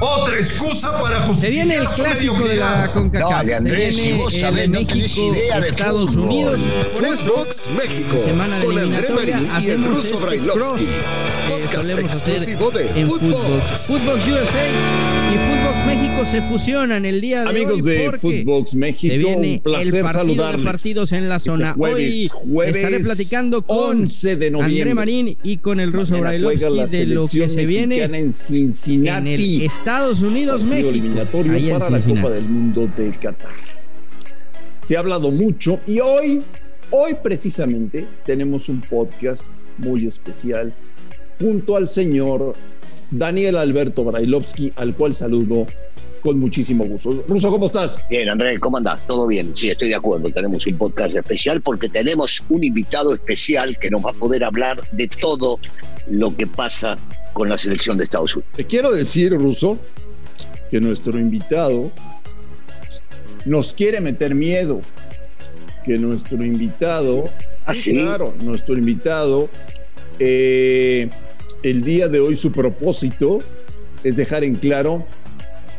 Otra excusa para justificar. Se viene el clásico de la CONCACAF. Dale, Andrés, Se si viene vos el sabés, no tenés México, idea de Estados fútbol. Unidos. Footbox México semana de con André Marín y el ruso este Brailovsky. Podcast exclusivo de Footbox. Footbox. USA Footbox México se fusionan el día de Amigos hoy de porque Footbox México, se viene un placer el partido saludarles. de partidos en la Este zona. jueves, hoy jueves estaré platicando con 11 de noviembre. André Marín y con el ruso Brailovsky de lo que se viene en Cincinnati. en el Estados Unidos, México. eliminatorio ahí para la. Copa del Mundo de Qatar. Se ha hablado mucho y hoy, hoy precisamente tenemos un podcast muy especial junto al señor Daniel Alberto Brailovsky, al cual saludo con muchísimo gusto. Ruso, ¿cómo estás? Bien, Andrés, ¿cómo andás? ¿Todo bien? Sí, estoy de acuerdo. Tenemos un podcast especial porque tenemos un invitado especial que nos va a poder hablar de todo lo que pasa con la selección de Estados Unidos. Te quiero decir, Ruso, que nuestro invitado nos quiere meter miedo. Que nuestro invitado, ¿Ah, sí? claro, nuestro invitado, eh, el día de hoy su propósito es dejar en claro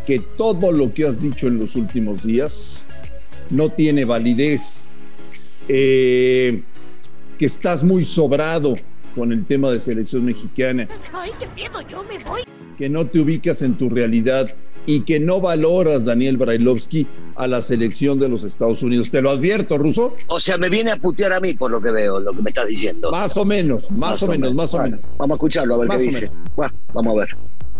que todo lo que has dicho en los últimos días no tiene validez, eh, que estás muy sobrado con el tema de selección mexicana ¡Ay, qué miedo! ¡Yo me voy! que no te ubicas en tu realidad y que no valoras, Daniel Brailovsky, a la selección de los Estados Unidos. Te lo advierto, Ruso. O sea, me viene a putear a mí por lo que veo, lo que me estás diciendo. Más o menos, más, o menos, más o Bueno, menos. Vamos a escucharlo, a ver Más qué dice. Bueno, vamos a ver.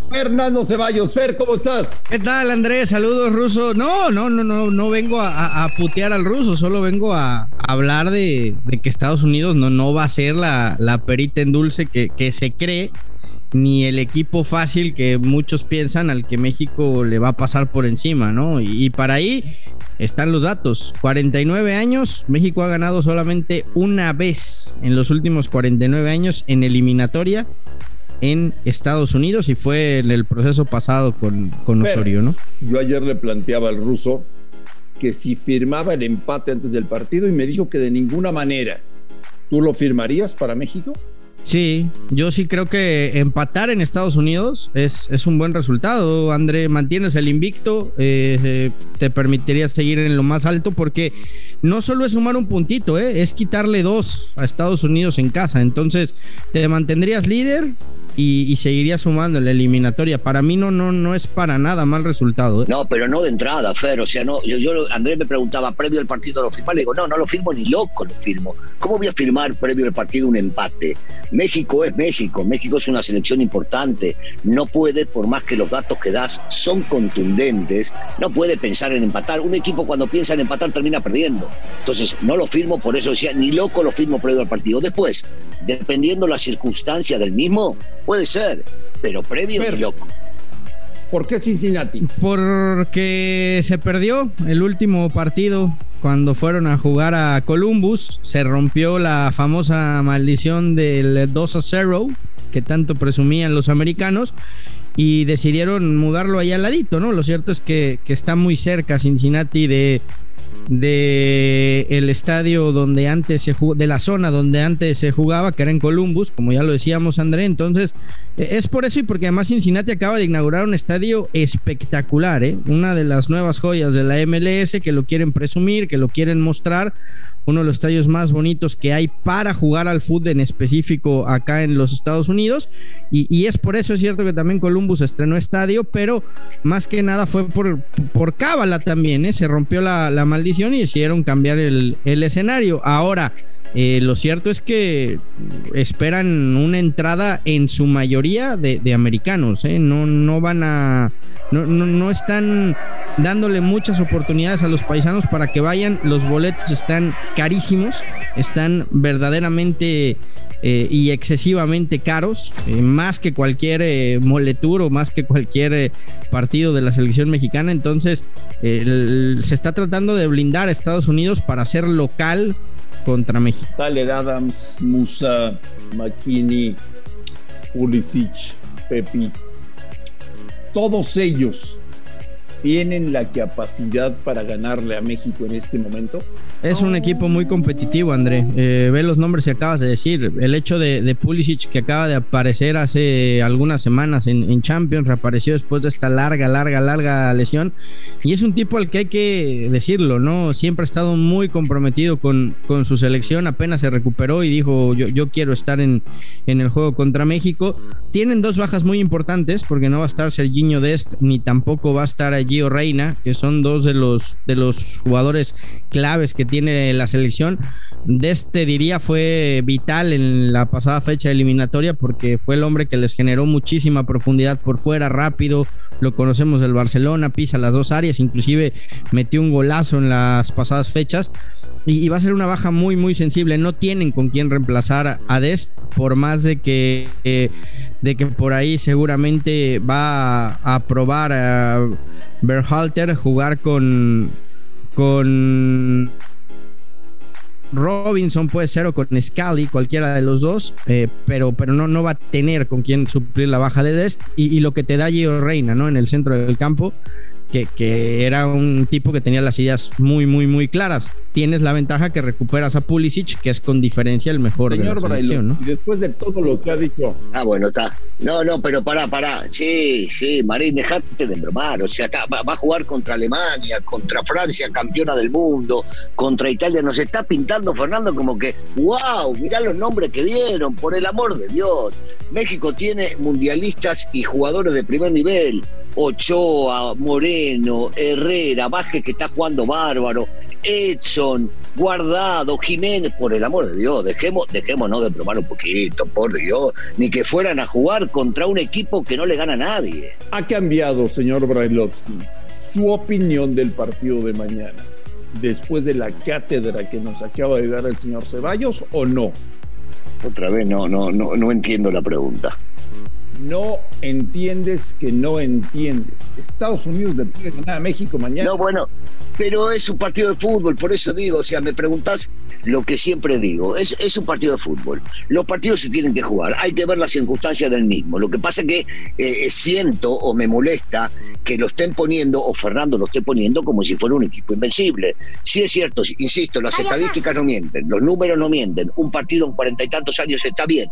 Fernando Ceballos, Fer, ¿cómo estás? ¿Qué tal, Andrés? Saludos, ruso. No, no, no, no, no vengo a, a- a putear al ruso, solo vengo a, hablar de, de que Estados Unidos no, no va a ser la, la perita en dulce que, que se cree, ni el equipo fácil que muchos piensan al que México le va a pasar por encima, ¿no? Y, y para ahí están los datos. 49 años, México ha ganado solamente una vez en los últimos 49 años en eliminatoria en Estados Unidos y fue en el proceso pasado con, con. Osorio, ¿no? Yo ayer le planteaba al ruso que si firmaba el empate antes del partido y me dijo que de ninguna manera. ¿Tú lo firmarías para México? Sí, yo sí creo que empatar en Estados Unidos es, es un buen resultado. André, mantienes el invicto, eh, te permitiría seguir en lo más alto porque no solo es sumar un puntito, eh, es quitarle dos a Estados Unidos en casa. Entonces, te mantendrías líder y, seguirías sumando en la eliminatoria. Para mí no, no, no es para nada mal resultado. eh. No, pero no de entrada, Fer. O sea, no, yo, yo Andrés me preguntaba previo al partido lo firma. Le digo, no, no lo firmo ni loco lo firmo. ¿Cómo voy a firmar previo al partido un empate? México es México. México es una selección importante. No puede, por más que los datos que das son contundentes, no puede pensar en empatar. Un equipo cuando piensa en empatar termina perdiendo. Entonces, no lo firmo, por eso decía, ni loco lo firmo previo al partido. Después, dependiendo la circunstancia del mismo, puede ser, pero previo Fer. loco. ¿Por qué Cincinnati? Porque se perdió el último partido cuando fueron a jugar a Columbus. Se rompió la famosa maldición del 2 a 0 que tanto presumían los americanos y decidieron mudarlo ahí al ladito, ¿no? Lo cierto es que, que está muy cerca Cincinnati de, de el estadio donde antes se jugó, de la zona donde antes se jugaba, que era en Columbus, como ya lo decíamos, André. Entonces, eh, es por eso y porque además Cincinnati acaba de inaugurar un estadio espectacular, ¿eh? Una de las nuevas joyas de la MLS que lo quieren presumir, que lo quieren mostrar. Uno de los estadios más bonitos que hay para jugar al fútbol en específico acá en los Estados Unidos. Y, y es por eso, es cierto que también Columbus estrenó estadio, pero más que nada fue por, por cábala también, ¿eh? Se rompió la, la maldición y decidieron cambiar el, el escenario. Ahora, eh, lo cierto es que esperan una entrada en su mayoría de, americanos, ¿eh? no, no van a, no, no, no están dándole muchas oportunidades a los paisanos para que vayan. Los boletos están carísimos, están verdaderamente eh, y excesivamente caros, más que cualquier moletour o más que cualquier partido de la selección mexicana. Entonces, se está tratando de blindar a Estados Unidos para ser local contra México. Tyler Adams, Musa, McKinney, Pulisic, Pepi. Todos ellos ¿Tienen la capacidad para ganarle a México en este momento? Es un equipo muy competitivo, André. Eh, ve los nombres que acabas de decir. El hecho de, Pulisic, que acaba de aparecer hace algunas semanas en, Champions, reapareció después de esta larga, larga, larga lesión. Y es un tipo al que hay que decirlo, ¿no? Siempre ha estado muy comprometido con, con su selección. Apenas se recuperó y dijo: Yo, yo quiero estar en, en el juego contra México. Tienen dos bajas muy importantes, porque no va a estar Serginho Dest, ni tampoco va a estar allí Reina, que son dos de los, de los jugadores claves que tiene la selección. De este diría fue vital en la pasada fecha eliminatoria porque fue el hombre que les generó muchísima profundidad por fuera, rápido. Lo conocemos del Barcelona, pisa las dos áreas, inclusive metió un golazo en las pasadas fechas. Y, va a ser una baja muy, muy sensible. No tienen con quién reemplazar a Dest, por más de que, eh, de que por ahí seguramente va a, probar a Berhalter jugar con, con Robinson puede ser o con Scally, cualquiera de los dos, eh, pero, pero no, no va a tener con quién suplir la baja de Dest y, lo que te da Gio Reina, ¿no? En el centro del campo, que, que, era un tipo que tenía las ideas muy, muy, muy claras. Tienes la ventaja que recuperas a Pulisic, que es con diferencia el mejor Señor de la selección, ¿no? Y después de todo lo que ha dicho. Ah, bueno, está. No, no, pero pará, pará. Sí, sí, Marín, dejate de bromar. O sea, va, va, a jugar contra Alemania, contra Francia, campeona del mundo, contra Italia. Nos está pintando, Fernando, como que, wow, mirá los nombres que dieron, por el amor de Dios. México tiene mundialistas y jugadores de primer nivel. Ochoa, Moreno, Herrera, Vázquez que está jugando bárbaro, Edson, Guardado, Jiménez, por el amor de Dios, dejemos, dejémonos de probar un poquito, por Dios, ni que fueran a jugar contra un equipo que no le gana a nadie. Ha cambiado, señor Brailovsky, su opinión del partido de mañana, después de la cátedra que nos acaba de dar el señor Ceballos, o no? Otra vez no, no, no, no entiendo la pregunta no entiendes que no entiendes. Estados Unidos le puede ganar a México mañana. No, bueno, pero es un partido de fútbol, por eso digo, o sea, me preguntas lo que siempre digo, es, es un partido de fútbol. Los partidos se tienen que jugar, hay que ver las circunstancias del mismo. Lo que pasa es que eh, siento o me molesta que lo estén poniendo, o Fernando lo esté poniendo como si fuera un equipo invencible. Sí es cierto, insisto, las estadísticas no mienten, los números no mienten, un partido en cuarenta y tantos años está bien,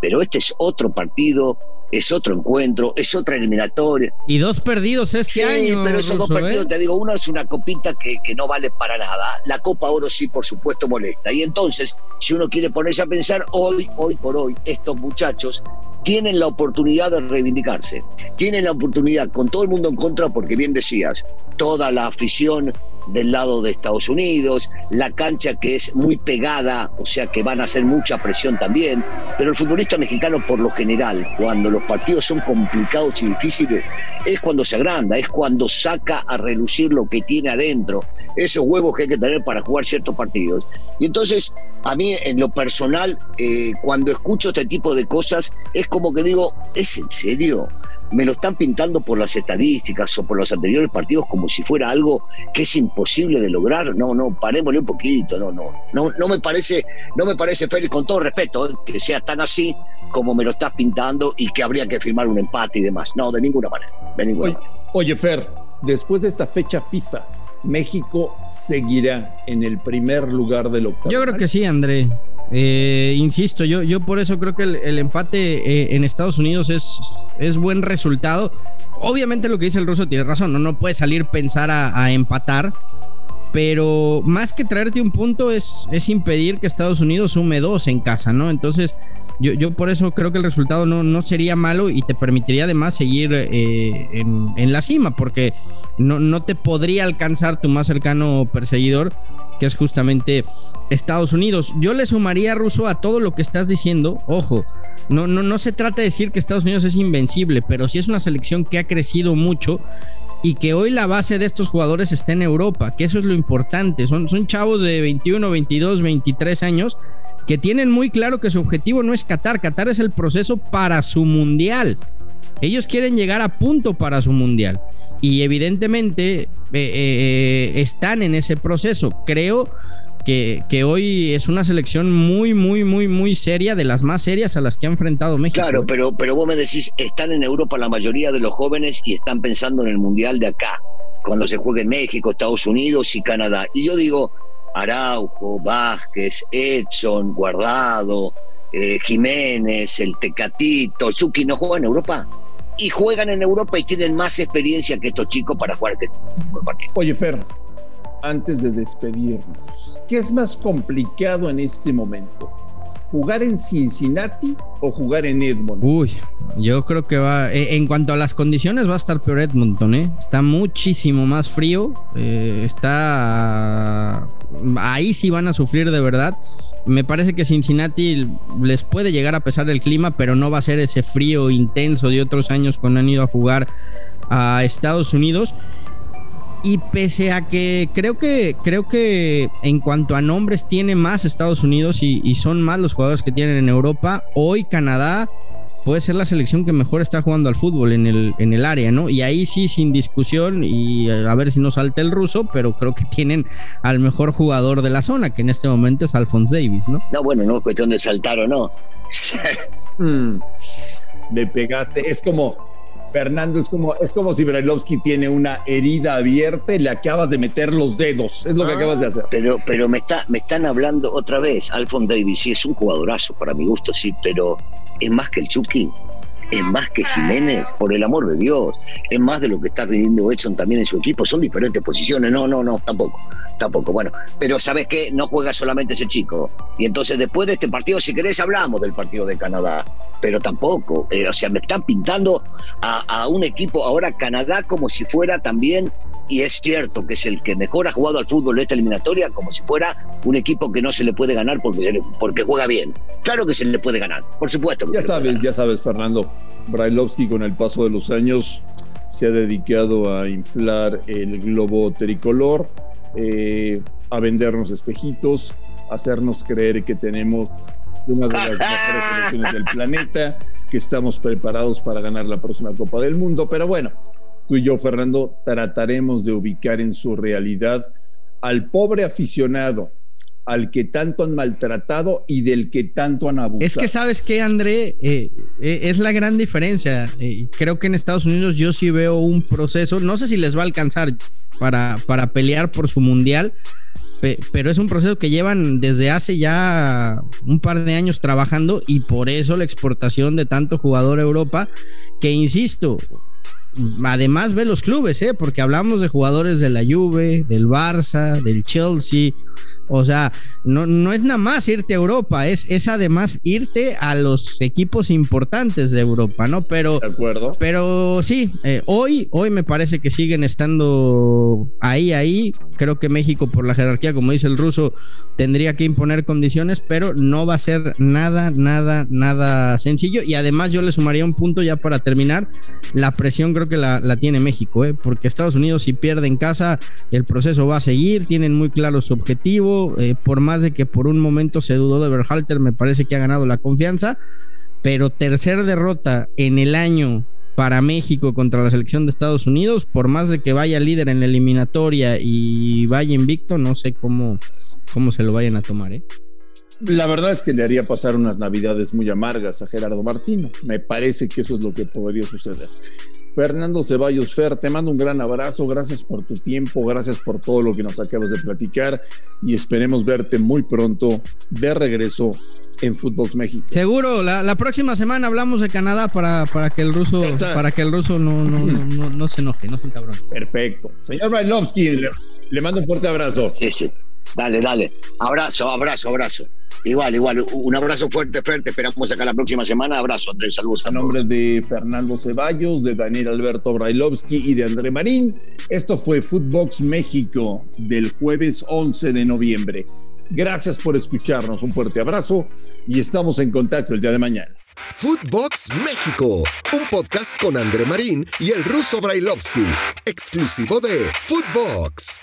pero este es otro partido, es otro encuentro, es otra eliminatoria. Y dos perdidos este sí, año. pero esos dos ¿eh? te digo, uno es una copita que, que, no vale para nada. La Copa Oro sí, por supuesto, molesta. Y entonces, si uno quiere ponerse a pensar, hoy, hoy por hoy, estos muchachos tienen la oportunidad de reivindicarse. Tienen la oportunidad, con todo el mundo en contra, porque bien decías, toda la afición del lado de Estados Unidos, la cancha que es muy pegada, o sea que van a hacer mucha presión también, pero el futbolista mexicano por lo general, cuando los partidos son complicados y difíciles, es cuando se agranda, es cuando saca a relucir lo que tiene adentro, esos huevos que hay que tener para jugar ciertos partidos. Y entonces, a mí en lo personal, eh, cuando escucho este tipo de cosas, es como que digo, ¿es en serio? Me lo están pintando por las estadísticas o por los anteriores partidos como si fuera algo que es imposible de lograr. No, no, parémosle un poquito, no, no, no, no me parece, no me parece Félix, con todo respeto, ¿eh? que sea tan así como me lo estás pintando y que habría que firmar un empate y demás. No, de ninguna manera, de ninguna oye, manera. Oye, Fer, después de esta fecha FIFA, México seguirá en el primer lugar del octavo. Yo creo que sí, André. Eh, insisto, yo, yo por eso creo que el, empate eh, en Estados Unidos es, es buen resultado. Obviamente lo que dice el ruso tiene razón, no, no puede salir pensar a, empatar, pero más que traerte un punto es, es impedir que Estados Unidos sume dos en casa, ¿no? Entonces, yo, yo por eso creo que el resultado no, no sería malo y te permitiría además seguir eh, en, en, la cima, porque no, no te podría alcanzar tu más cercano perseguidor que es justamente Estados Unidos. Yo le sumaría, Ruso, a todo lo que estás diciendo. Ojo, no, no, no se trata de decir que Estados Unidos es invencible, pero sí es una selección que ha crecido mucho y que hoy la base de estos jugadores está en Europa, que eso es lo importante. Son, son chavos de 21, 22, 23 años que tienen muy claro que su objetivo no es Qatar, Qatar es el proceso para su mundial. Ellos quieren llegar a punto para su mundial y evidentemente eh, eh, eh, están en ese proceso. Creo que, que, hoy es una selección muy, muy, muy, muy seria, de las más serias a las que ha enfrentado México. Claro, pero, pero vos me decís, están en Europa la mayoría de los jóvenes y están pensando en el mundial de acá. cuando se juegue en México, Estados Unidos y Canadá. Y yo digo, Araujo, Vázquez, Edson, Guardado, eh, Jiménez, el Tecatito, Chucky no juegan en Europa. Y juegan en Europa y tienen más experiencia que estos chicos para jugar este partido. Oye, Fer, antes de despedirnos, ¿qué es más complicado en este momento? ¿Jugar en Cincinnati o jugar en Edmonton? Uy, yo creo que va. Eh, en cuanto a las condiciones, va a estar peor Edmonton, ¿eh? Está muchísimo más frío. Eh, está. Ahí sí van a sufrir de verdad. Me parece que Cincinnati les puede llegar a pesar el clima, pero no va a ser ese frío intenso de otros años cuando han ido a jugar a Estados Unidos. Y pese a que creo que creo que en cuanto a nombres tiene más Estados Unidos y, son más los jugadores que tienen en Europa, hoy Canadá puede ser la selección que mejor está jugando al fútbol en el, en el área, ¿no? Y ahí sí, sin discusión, y a ver si no salta el ruso, pero creo que tienen al mejor jugador de la zona, que en este momento es Alphonse Davis, ¿no? No, bueno, no es cuestión de saltar o no. mm, le pegaste, es como, Fernando, es como, es como si Brailovsky tiene una herida abierta y le acabas de meter los dedos. Es lo que ah. acabas de hacer. Pero, pero me, está, me están hablando otra vez. Alphonse Davis, sí, es un jugadorazo para mi gusto, sí, pero es más que el Chucky es más que Jiménez, por el amor de Dios, es más de lo que está rindiendo Edson también en su equipo, son diferentes posiciones, no, no, no, tampoco, tampoco, bueno, pero sabes que no juega solamente ese chico, y entonces después de este partido, si querés, hablamos del partido de Canadá, pero tampoco, eh, o sea, me están pintando a, a un equipo ahora Canadá como si fuera también y es cierto que es el que mejor ha jugado al fútbol de esta eliminatoria, como si fuera un equipo que no se le puede ganar porque, porque juega bien. Claro que se le puede ganar, por supuesto. Ya sabes, ya sabes, Fernando. Brailovsky con el paso de los años se ha dedicado a inflar el globo tricolor, eh, a vendernos espejitos, a hacernos creer que tenemos una de las mejores selecciones del planeta, que estamos preparados para ganar la próxima Copa del Mundo. Pero bueno, tú y yo, Fernando, trataremos de ubicar en su realidad al pobre aficionado, al que tanto han maltratado y del que tanto han abusado. Es que sabes que, André, eh, eh, es la gran diferencia. Eh, creo que en Estados Unidos yo sí veo un proceso, no sé si les va a alcanzar para, para pelear por su mundial, pero es un proceso que llevan desde hace ya un par de años trabajando y por eso la exportación de tanto jugador a Europa, que insisto, además ve los clubes, ¿eh? porque hablamos de jugadores de la Juve, del Barça, del Chelsea. O sea, no, no es nada más irte a Europa, es, es además irte a los equipos importantes de Europa, ¿no? Pero, de acuerdo. pero sí, eh, hoy, hoy me parece que siguen estando ahí, ahí. Creo que México, por la jerarquía, como dice el ruso, tendría que imponer condiciones, pero no va a ser nada, nada, nada sencillo. Y además yo le sumaría un punto ya para terminar. La presión creo que la, tiene México, ¿eh? porque Estados Unidos si pierde en casa, el proceso va a seguir, tienen muy claro su objetivo, eh, por más de que por un momento se dudó de Berhalter, me parece que ha ganado la confianza, pero tercer derrota en el año para México contra la selección de Estados Unidos, por más de que vaya líder en la eliminatoria y vaya invicto, no sé cómo, cómo se lo vayan a tomar, ¿eh? La verdad es que le haría pasar unas navidades muy amargas a Gerardo Martino. Me parece que eso es lo que podría suceder. Fernando Ceballos Fer, te mando un gran abrazo, gracias por tu tiempo, gracias por todo lo que nos acabas de platicar y esperemos verte muy pronto de regreso en Footbox México. Seguro, la, próxima semana hablamos de Canadá para, para que el ruso, para que el ruso no, no, no, se enoje, no es un cabrón. Perfecto. Señor Brailovsky, le, le mando un fuerte abrazo. Sí, sí. Dale, dale. Abrazo, abrazo, abrazo. Igual, igual. Un abrazo fuerte, fuerte. Esperamos acá la próxima semana. Abrazo, Andrés. Saludos a, nombre de Fernando Ceballos, de Daniel Alberto Brailovsky y de André Marín. Esto fue Footbox México del jueves 11 de noviembre. Gracias por escucharnos. Un fuerte abrazo y estamos en contacto el día de mañana. Footbox México, un podcast con André Marín y el ruso Brailovsky, exclusivo de Footbox.